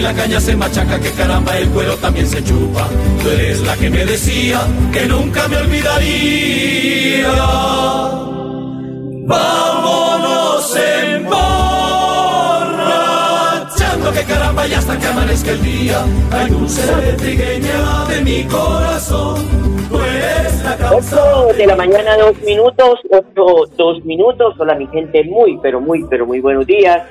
Si la caña se machaca, que caramba, el cuero también se chupa. Tú eres la que me decía que nunca me olvidaría. Vámonos emborrachando, que caramba, ya hasta que amanezca el día. Ay, dulce trigueña de mi corazón, tú eres la causa. 8 de la mañana, dos minutos, 8, dos minutos. Hola, mi gente, muy, pero muy, pero muy buenos días.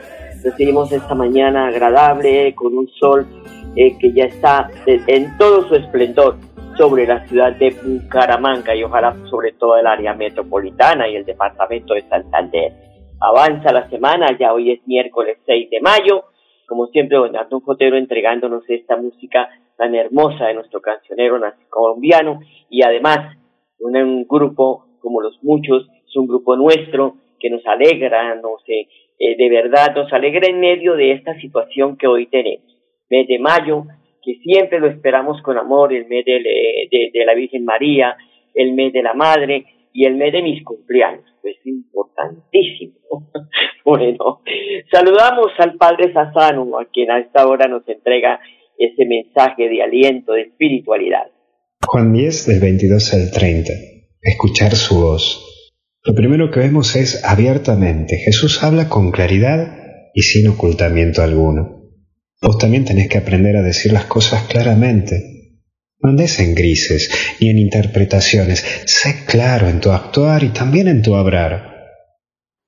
Recibimos esta mañana agradable con un sol eh, que ya está en todo su esplendor sobre la ciudad de Bucaramanga y ojalá sobre todo el área metropolitana y el departamento de Santander. Avanza la semana, ya hoy es miércoles 6 de mayo. Como siempre, don Antón Fotero entregándonos esta música tan hermosa de nuestro cancionero colombiano y además un, un grupo como los muchos, es un grupo nuestro que nos alegra, nos, eh, eh, de verdad nos alegra en medio de esta situación que hoy tenemos. Mes de mayo, que siempre lo esperamos con amor, el mes eh, de, la Virgen María, el mes de la Madre y el mes de mis cumpleaños, pues importantísimo. bueno, saludamos al Padre Sassano, a quien a esta hora nos entrega ese mensaje de aliento, de espiritualidad. Juan 10 del 22 al 30. Escuchar su voz. Lo primero que vemos es abiertamente. Jesús habla con claridad y sin ocultamiento alguno. Vos también tenés que aprender a decir las cosas claramente. No andes en grises ni en interpretaciones. Sé claro en tu actuar y también en tu hablar.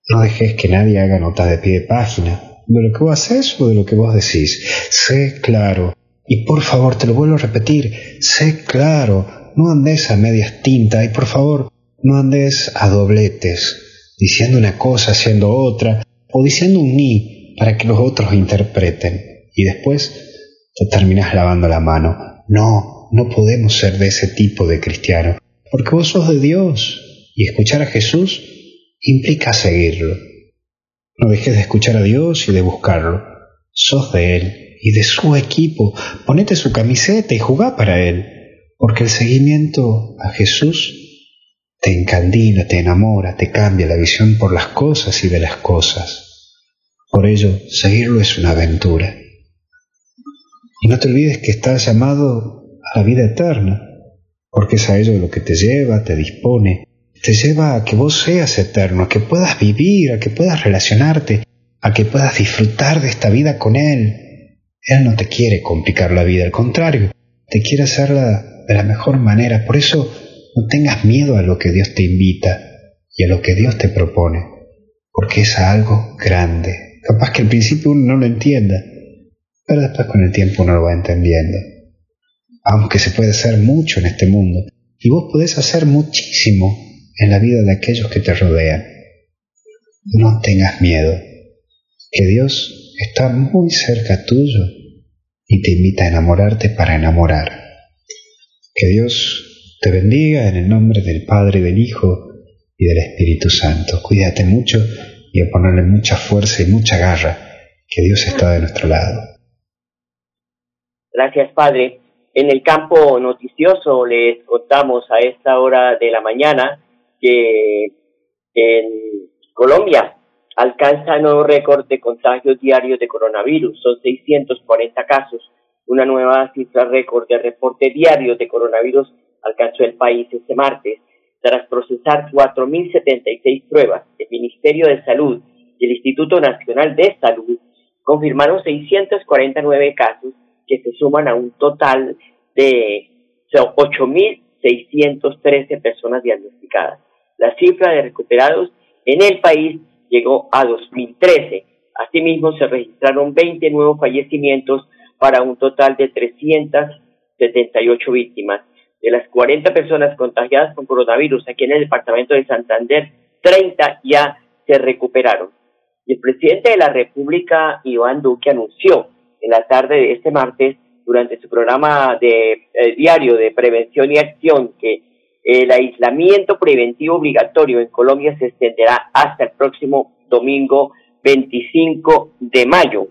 No dejes que nadie haga notas de pie de página de lo que vos haces o de lo que vos decís. Sé claro. Y por favor, te lo vuelvo a repetir, sé claro, no andes a medias tintas y por favor, no andes a dobletes, diciendo una cosa, haciendo otra, o diciendo un ni para que los otros interpreten. Y después te terminas lavando la mano. No, no podemos ser de ese tipo de cristiano, porque vos sos de Dios y escuchar a Jesús implica seguirlo. No dejes de escuchar a Dios y de buscarlo. Sos de Él y de su equipo. Ponete su camiseta y jugá para Él. Porque el seguimiento a Jesús te encandila, te enamora, te cambia la visión por las cosas y de las cosas. Por ello, seguirlo es una aventura. Y no te olvides que estás llamado a la vida eterna, porque es a ello lo que te lleva, te dispone, te lleva a que vos seas eterno, a que puedas vivir, a que puedas relacionarte, a que puedas disfrutar de esta vida con Él. Él no te quiere complicar la vida, al contrario, te quiere hacerla de la mejor manera. Por eso no tengas miedo a lo que Dios te invita y a lo que Dios te propone, porque es algo grande. Capaz que al principio uno no lo entienda, pero después con el tiempo uno lo va entendiendo. Aunque se puede hacer mucho en este mundo, y vos podés hacer muchísimo en la vida de aquellos que te rodean. No tengas miedo, que Dios está muy cerca tuyo y te invita a enamorarte para enamorar. Que Dios te bendiga en el nombre del Padre, del Hijo y del Espíritu Santo. Cuídate mucho y a ponerle mucha fuerza y mucha garra, que Dios está de nuestro lado. Gracias, Padre. En el campo noticioso les contamos a esta hora de la mañana que en Colombia alcanza nuevo récord de contagios diarios de coronavirus. Son 640 casos. Una nueva cifra récord de reporte diario de coronavirus alcanzó el país este martes. Tras procesar 4.076 pruebas, el Ministerio de Salud y el Instituto Nacional de Salud confirmaron 649 casos que se suman a un total de 8.613 personas diagnosticadas. La cifra de recuperados en el país llegó a 2013. Asimismo, se registraron 20 nuevos fallecimientos para un total de 378 víctimas. De las 40 personas contagiadas con coronavirus aquí en el departamento de Santander, 30 ya se recuperaron. Y el presidente de la República, Iván Duque, anunció en la tarde de este martes, durante su programa de eh, diario de prevención y acción, que el aislamiento preventivo obligatorio en Colombia se extenderá hasta el próximo domingo 25 de mayo.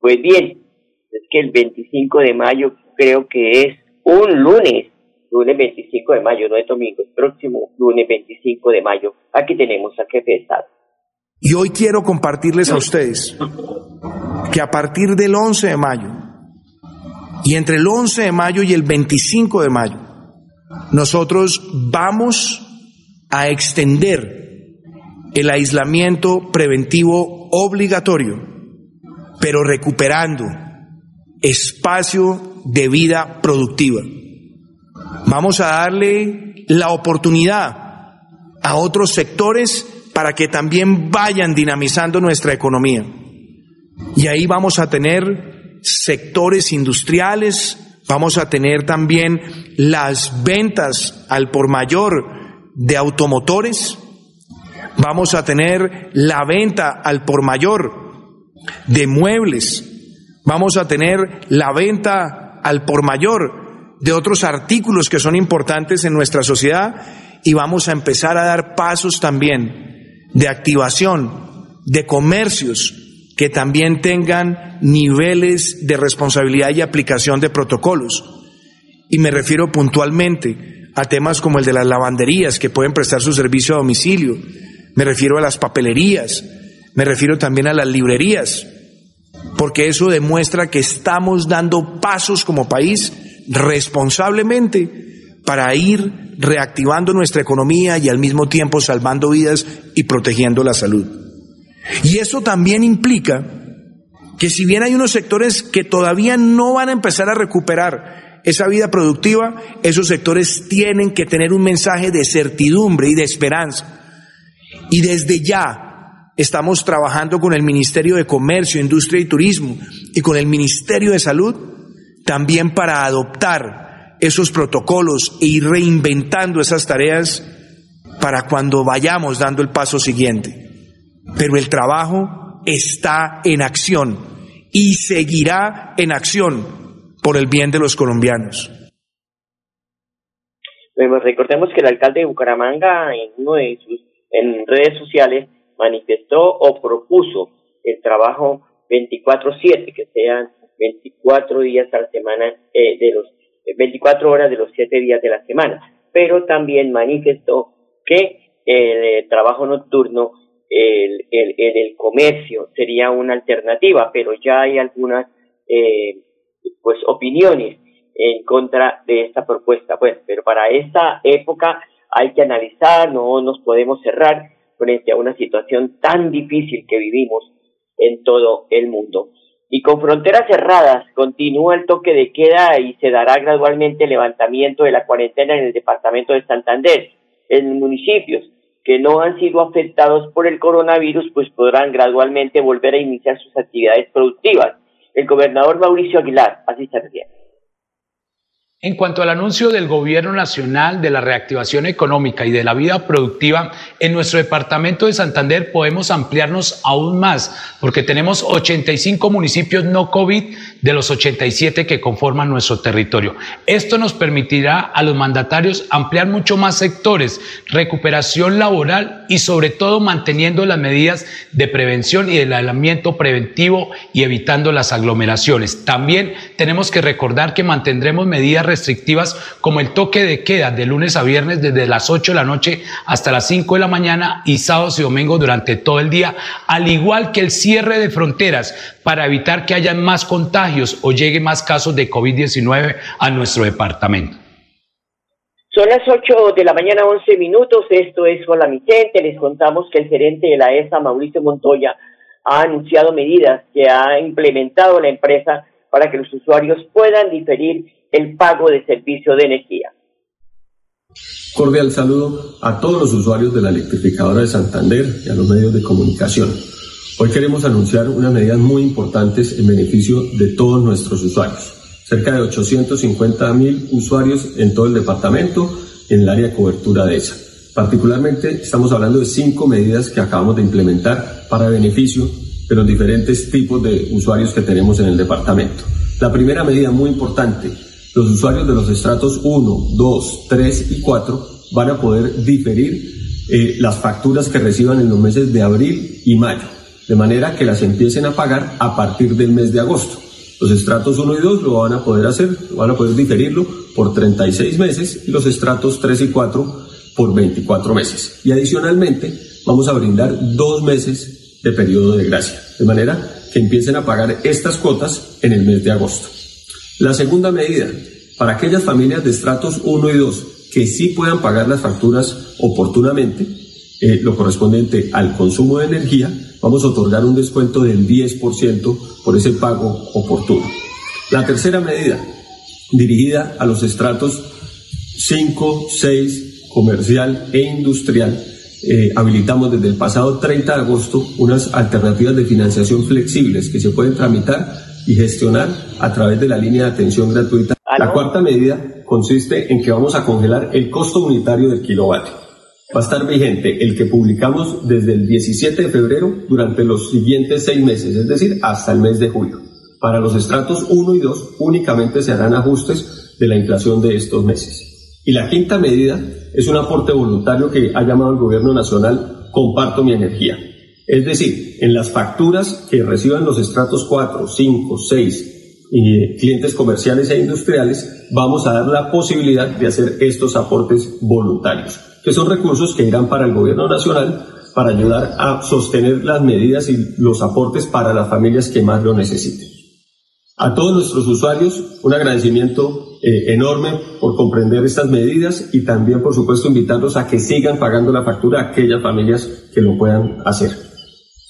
Pues bien, es que el 25 de mayo creo que es un lunes, lunes 25 de mayo, no es domingo, el próximo lunes 25 de mayo. Aquí tenemos a jefe de Estado. Y hoy quiero compartirles a ustedes que a partir del 11 de mayo y entre el 11 de mayo y el 25 de mayo, nosotros vamos a extender el aislamiento preventivo obligatorio, pero recuperando espacio de vida productiva. Vamos a darle la oportunidad a otros sectores para que también vayan dinamizando nuestra economía. Y ahí vamos a tener sectores industriales, Vamos a tener también las ventas al por mayor de automotores. Vamos a tener la venta al por mayor de muebles. Vamos a tener la venta al por mayor de otros artículos que son importantes en nuestra sociedad y vamos a empezar a dar pasos también de activación de comercios que también tengan niveles de responsabilidad y aplicación de protocolos. Y me refiero puntualmente a temas como el de las lavanderías que pueden prestar su servicio a domicilio. Me refiero a las papelerías. Me refiero también a las librerías. Porque eso demuestra que estamos dando pasos como país responsablemente para ir reactivando nuestra economía y al mismo tiempo salvando vidas y protegiendo la salud. Y eso también implica que si bien hay unos sectores que todavía no van a empezar a recuperar esa vida productiva, esos sectores tienen que tener un mensaje de certidumbre y de esperanza. Y desde ya estamos trabajando con el Ministerio de Comercio, Industria y Turismo y con el Ministerio de Salud también para adoptar esos protocolos e ir reinventando esas tareas para cuando vayamos dando el paso siguiente pero el trabajo está en acción y seguirá en acción por el bien de los colombianos. recordemos que el alcalde de Bucaramanga en uno de sus en redes sociales manifestó o propuso el trabajo 24/7, que sean 24 días a la semana eh, de los 24 horas de los 7 días de la semana, pero también manifestó que el eh, trabajo nocturno el, el, el, comercio sería una alternativa, pero ya hay algunas eh, pues opiniones en contra de esta propuesta. Bueno, pero para esta época hay que analizar, no nos podemos cerrar frente a una situación tan difícil que vivimos en todo el mundo. Y con fronteras cerradas continúa el toque de queda y se dará gradualmente el levantamiento de la cuarentena en el departamento de Santander, en municipios que no han sido afectados por el coronavirus, pues podrán gradualmente volver a iniciar sus actividades productivas. El gobernador Mauricio Aguilar así se refiere. En cuanto al anuncio del Gobierno Nacional de la reactivación económica y de la vida productiva, en nuestro departamento de Santander podemos ampliarnos aún más, porque tenemos 85 municipios no COVID de los 87 que conforman nuestro territorio. Esto nos permitirá a los mandatarios ampliar mucho más sectores, recuperación laboral y sobre todo manteniendo las medidas de prevención y del aislamiento preventivo y evitando las aglomeraciones. También tenemos que recordar que mantendremos medidas restrictivas como el toque de queda de lunes a viernes desde las 8 de la noche hasta las 5 de la mañana y sábados y domingos durante todo el día, al igual que el cierre de fronteras para evitar que haya más contagios o lleguen más casos de COVID-19 a nuestro departamento. Son las 8 de la mañana, 11 minutos. Esto es Hola mi gente. Les contamos que el gerente de la ESA, Mauricio Montoya, ha anunciado medidas que ha implementado la empresa para que los usuarios puedan diferir el pago de servicio de energía. Cordial saludo a todos los usuarios de la electrificadora de Santander y a los medios de comunicación. Hoy queremos anunciar unas medidas muy importantes en beneficio de todos nuestros usuarios. Cerca de 850 mil usuarios en todo el departamento en el área de cobertura de esa. Particularmente estamos hablando de cinco medidas que acabamos de implementar para beneficio de los diferentes tipos de usuarios que tenemos en el departamento. La primera medida muy importante, los usuarios de los estratos 1, 2, 3 y 4 van a poder diferir eh, las facturas que reciban en los meses de abril y mayo, de manera que las empiecen a pagar a partir del mes de agosto. Los estratos 1 y 2 lo van a poder hacer, van a poder diferirlo por 36 meses y los estratos 3 y 4 por 24 meses. Y adicionalmente vamos a brindar dos meses de periodo de gracia, de manera que empiecen a pagar estas cuotas en el mes de agosto. La segunda medida, para aquellas familias de estratos 1 y 2 que sí puedan pagar las facturas oportunamente, eh, lo correspondiente al consumo de energía, vamos a otorgar un descuento del 10% por ese pago oportuno. La tercera medida, dirigida a los estratos 5, 6, comercial e industrial, eh, habilitamos desde el pasado 30 de agosto unas alternativas de financiación flexibles que se pueden tramitar y gestionar a través de la línea de atención gratuita. La cuarta medida consiste en que vamos a congelar el costo unitario del kilovatio. Va a estar vigente el que publicamos desde el 17 de febrero durante los siguientes seis meses, es decir, hasta el mes de julio. Para los estratos 1 y 2 únicamente se harán ajustes de la inflación de estos meses. Y la quinta medida es un aporte voluntario que ha llamado el Gobierno Nacional Comparto mi energía. Es decir, en las facturas que reciban los estratos 4, 5, 6 y clientes comerciales e industriales, vamos a dar la posibilidad de hacer estos aportes voluntarios, que son recursos que irán para el gobierno nacional para ayudar a sostener las medidas y los aportes para las familias que más lo necesiten. A todos nuestros usuarios, un agradecimiento eh, enorme por comprender estas medidas y también, por supuesto, invitarlos a que sigan pagando la factura a aquellas familias que lo puedan hacer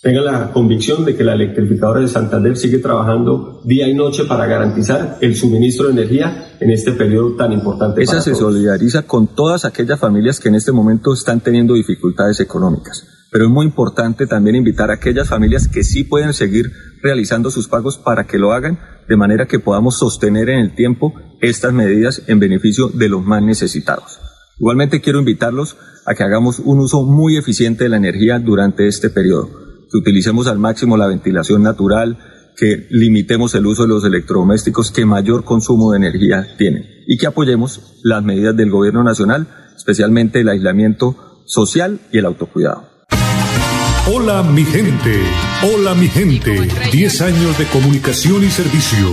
tenga la convicción de que la electrificadora de Santander sigue trabajando día y noche para garantizar el suministro de energía en este periodo tan importante. Esa se solidariza con todas aquellas familias que en este momento están teniendo dificultades económicas. Pero es muy importante también invitar a aquellas familias que sí pueden seguir realizando sus pagos para que lo hagan de manera que podamos sostener en el tiempo estas medidas en beneficio de los más necesitados. Igualmente quiero invitarlos a que hagamos un uso muy eficiente de la energía durante este periodo que utilicemos al máximo la ventilación natural, que limitemos el uso de los electrodomésticos que mayor consumo de energía tienen y que apoyemos las medidas del gobierno nacional, especialmente el aislamiento social y el autocuidado. Hola mi gente, hola mi gente, 10 años de comunicación y servicio.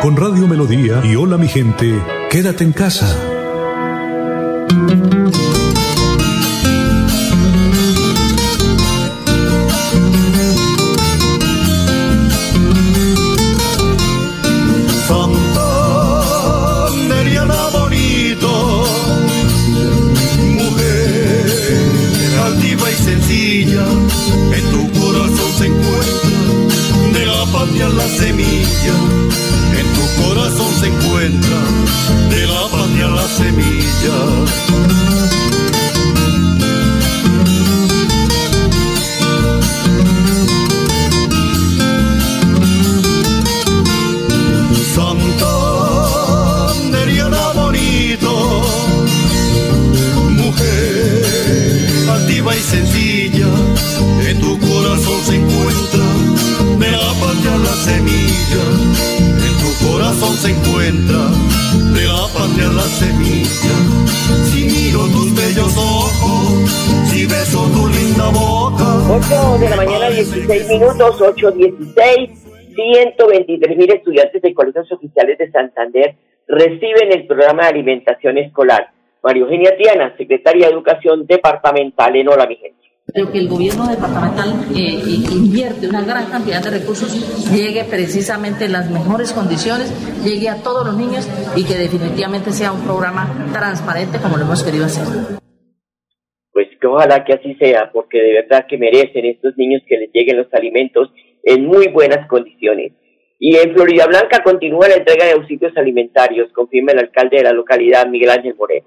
Con Radio Melodía y Hola mi gente, quédate en casa. De la patria la semilla. 16 minutos, 8.16. 123 mil estudiantes de colegios oficiales de Santander reciben el programa de alimentación escolar. María Eugenia Tiana, secretaria de Educación Departamental en Hola, mi gente. Pero que el gobierno departamental eh, invierte una gran cantidad de recursos, llegue precisamente en las mejores condiciones, llegue a todos los niños y que definitivamente sea un programa transparente como lo hemos querido hacer. Ojalá que así sea, porque de verdad que merecen estos niños que les lleguen los alimentos en muy buenas condiciones. Y en Florida Blanca continúa la entrega de auxilios alimentarios, confirma el alcalde de la localidad, Miguel Ángel Moreno.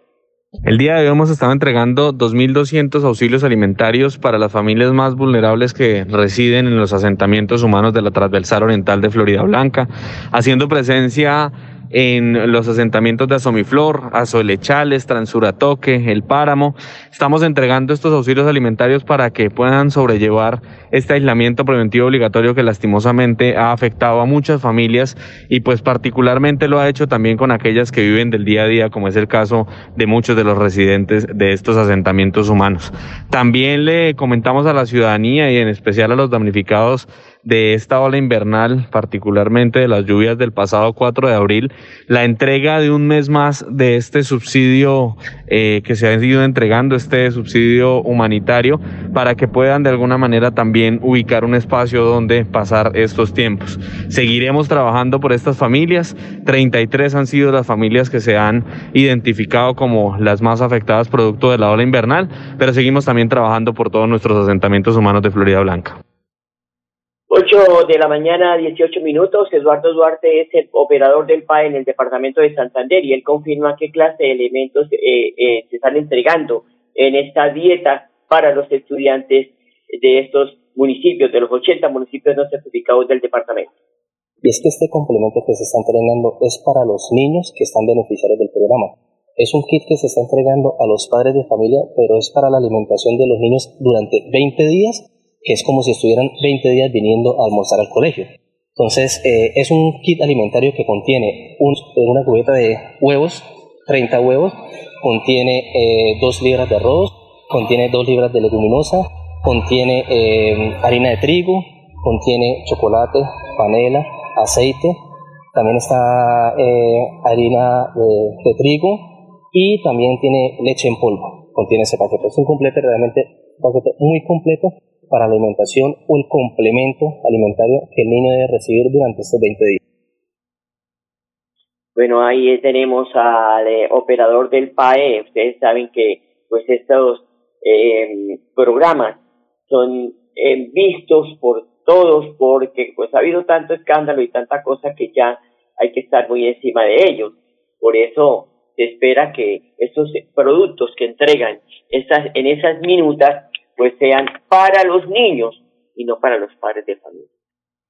El día de hoy hemos estado entregando 2.200 auxilios alimentarios para las familias más vulnerables que residen en los asentamientos humanos de la transversal oriental de Florida Blanca, haciendo presencia en los asentamientos de Asomiflor, Azolechales, Transuratoque, El Páramo. Estamos entregando estos auxilios alimentarios para que puedan sobrellevar este aislamiento preventivo obligatorio que lastimosamente ha afectado a muchas familias y pues particularmente lo ha hecho también con aquellas que viven del día a día, como es el caso de muchos de los residentes de estos asentamientos humanos. También le comentamos a la ciudadanía y en especial a los damnificados de esta ola invernal, particularmente de las lluvias del pasado 4 de abril, la entrega de un mes más de este subsidio eh, que se ha ido entregando, este subsidio humanitario, para que puedan de alguna manera también ubicar un espacio donde pasar estos tiempos. Seguiremos trabajando por estas familias, 33 han sido las familias que se han identificado como las más afectadas producto de la ola invernal, pero seguimos también trabajando por todos nuestros asentamientos humanos de Florida Blanca. 8 de la mañana, 18 minutos. Eduardo Duarte es el operador del PAE en el departamento de Santander y él confirma qué clase de elementos eh, eh, se están entregando en esta dieta para los estudiantes de estos municipios, de los 80 municipios no certificados del departamento. Y es que este complemento que se está entregando es para los niños que están beneficiarios del programa. Es un kit que se está entregando a los padres de familia, pero es para la alimentación de los niños durante 20 días que es como si estuvieran 20 días viniendo a almorzar al colegio. Entonces, eh, es un kit alimentario que contiene una cubeta de huevos, 30 huevos, contiene 2 eh, libras de arroz, contiene 2 libras de leguminosa, contiene eh, harina de trigo, contiene chocolate, panela, aceite, también está harina de, de, trigo y también tiene leche en polvo, contiene ese paquete. Es un completo realmente, un paquete muy completo para la alimentación o el complemento alimentario que el niño debe recibir durante estos 20 días. Bueno, ahí tenemos al eh, operador del PAE. Ustedes saben que pues estos eh, programas son eh, vistos por todos porque pues ha habido tanto escándalo y tanta cosa que ya hay que estar muy encima de ellos. Por eso se espera que estos productos que entregan esas, en esas minutas pues sean para los niños y no para los padres de familia.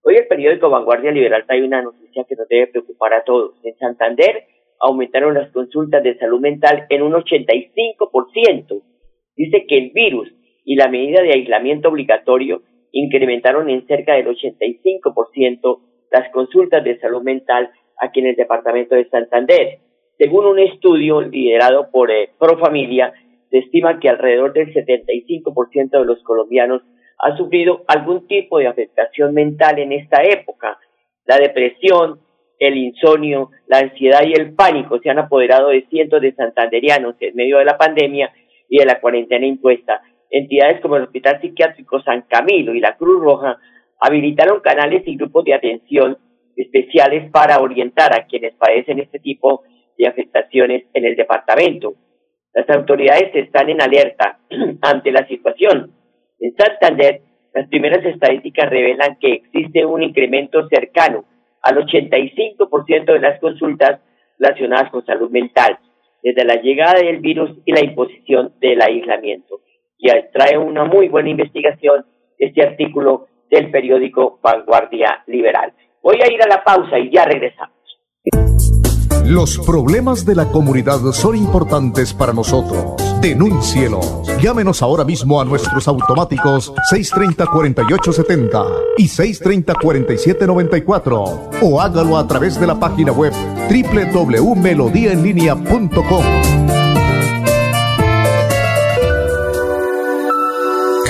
Hoy el periódico Vanguardia Liberal trae una noticia que nos debe preocupar a todos. En Santander aumentaron las consultas de salud mental en un 85%. Dice que el virus y la medida de aislamiento obligatorio incrementaron en cerca del 85% las consultas de salud mental aquí en el departamento de Santander. Según un estudio liderado por eh, Profamilia, se estima que alrededor del 75% de los colombianos ha sufrido algún tipo de afectación mental en esta época. La depresión, el insomnio, la ansiedad y el pánico se han apoderado de cientos de santanderianos en medio de la pandemia y de la cuarentena impuesta. Entidades como el Hospital Psiquiátrico San Camilo y la Cruz Roja habilitaron canales y grupos de atención especiales para orientar a quienes padecen este tipo de afectaciones en el departamento. Las autoridades están en alerta ante la situación. En Santander, las primeras estadísticas revelan que existe un incremento cercano al 85% de las consultas relacionadas con salud mental, desde la llegada del virus y la imposición del aislamiento. Y trae una muy buena investigación este artículo del periódico Vanguardia Liberal. Voy a ir a la pausa y ya regresamos. Los problemas de la comunidad son importantes para nosotros. Denúncielos. Llámenos ahora mismo a nuestros automáticos 630-4870 y 630-4794 o hágalo a través de la página web www.melodiaenlinea.com.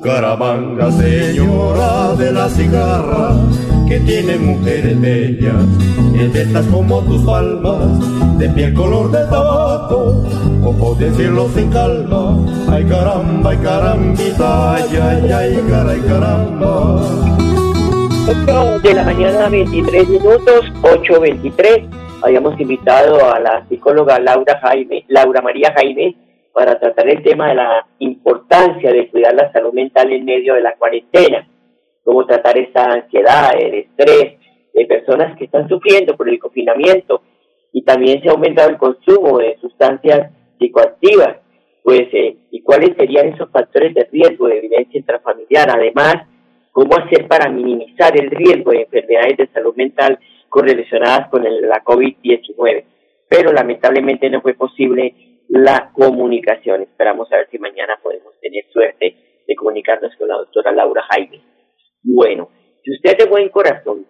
Bucaramanga, señora de la cigarra, que tiene mujeres bellas, estas como tus palmas, de piel color de tabaco, o decirlo sin calma, ay caramba, ay carambita, ay, ay, ay, caray, caramba. 8 de la mañana, 23 minutos, 8.23. Habíamos invitado a la psicóloga Laura Jaime, Laura María Jaime, para tratar el tema de la importancia de cuidar la salud mental en medio de la cuarentena, cómo tratar esta ansiedad, el estrés de personas que están sufriendo por el confinamiento y también se ha aumentado el consumo de sustancias psicoactivas, pues, eh, y cuáles serían esos factores de riesgo de violencia intrafamiliar, además, cómo hacer para minimizar el riesgo de enfermedades de salud mental correlacionadas con la COVID-19. Pero lamentablemente no fue posible la comunicación. Esperamos a ver si mañana podemos tener suerte de comunicarnos con la doctora Laura Jaime. Bueno, si usted de buen corazón,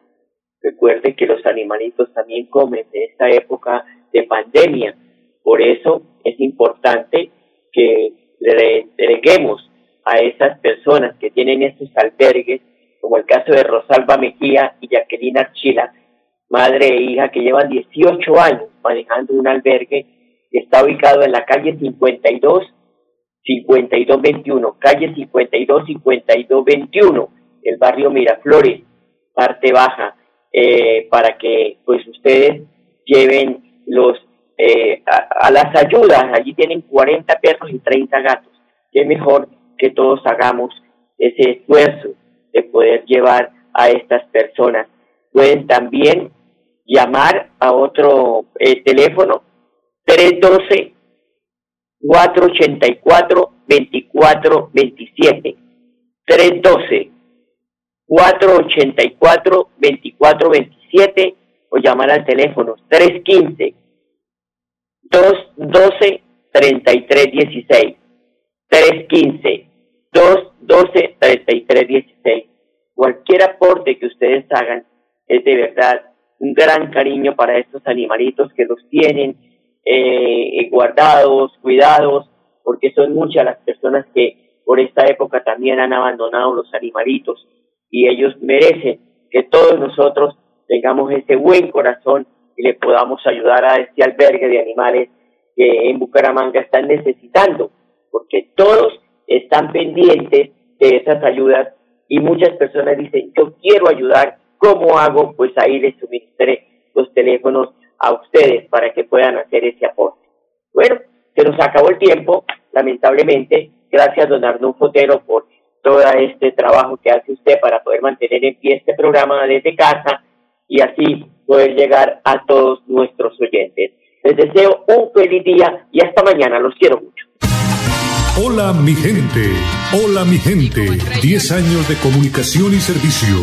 recuerde que los animalitos también comen en esta época de pandemia. Por eso es importante que le entreguemos a esas personas que tienen estos albergues, como el caso de Rosalba Mejía y Jacqueline Archila, madre e hija que llevan 18 años manejando un albergue está ubicado en la calle 52, 5221, calle 52, 5221, el barrio Miraflores, parte baja, eh, para que pues ustedes lleven los eh, a, las ayudas, allí tienen 40 perros y 30 gatos, que mejor que todos hagamos ese esfuerzo de poder llevar a estas personas. Pueden también llamar a otro eh, teléfono 312 484 2427 312 484 2427 o llamar al teléfono 315 212 3316 315 212 3316 cualquier aporte que ustedes hagan es de verdad un gran cariño para estos animalitos que los tienen eh, guardados, cuidados, porque son muchas las personas que por esta época también han abandonado los animalitos y ellos merecen que todos nosotros tengamos ese buen corazón y le podamos ayudar a este albergue de animales que en Bucaramanga están necesitando, porque todos están pendientes de esas ayudas y muchas personas dicen, yo quiero ayudar, ¿cómo hago? Pues ahí les suministré los teléfonos a ustedes para que puedan hacer ese aporte. Bueno, se nos acabó el tiempo, lamentablemente. Gracias, don Arnulfo Fotero, por todo este trabajo que hace usted para poder mantener en pie este programa desde casa y así poder llegar a todos nuestros oyentes. Les deseo un feliz día y hasta mañana. Los quiero mucho. Hola mi gente, hola mi gente. Diez años de comunicación y servicio.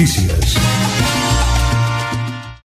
noticias.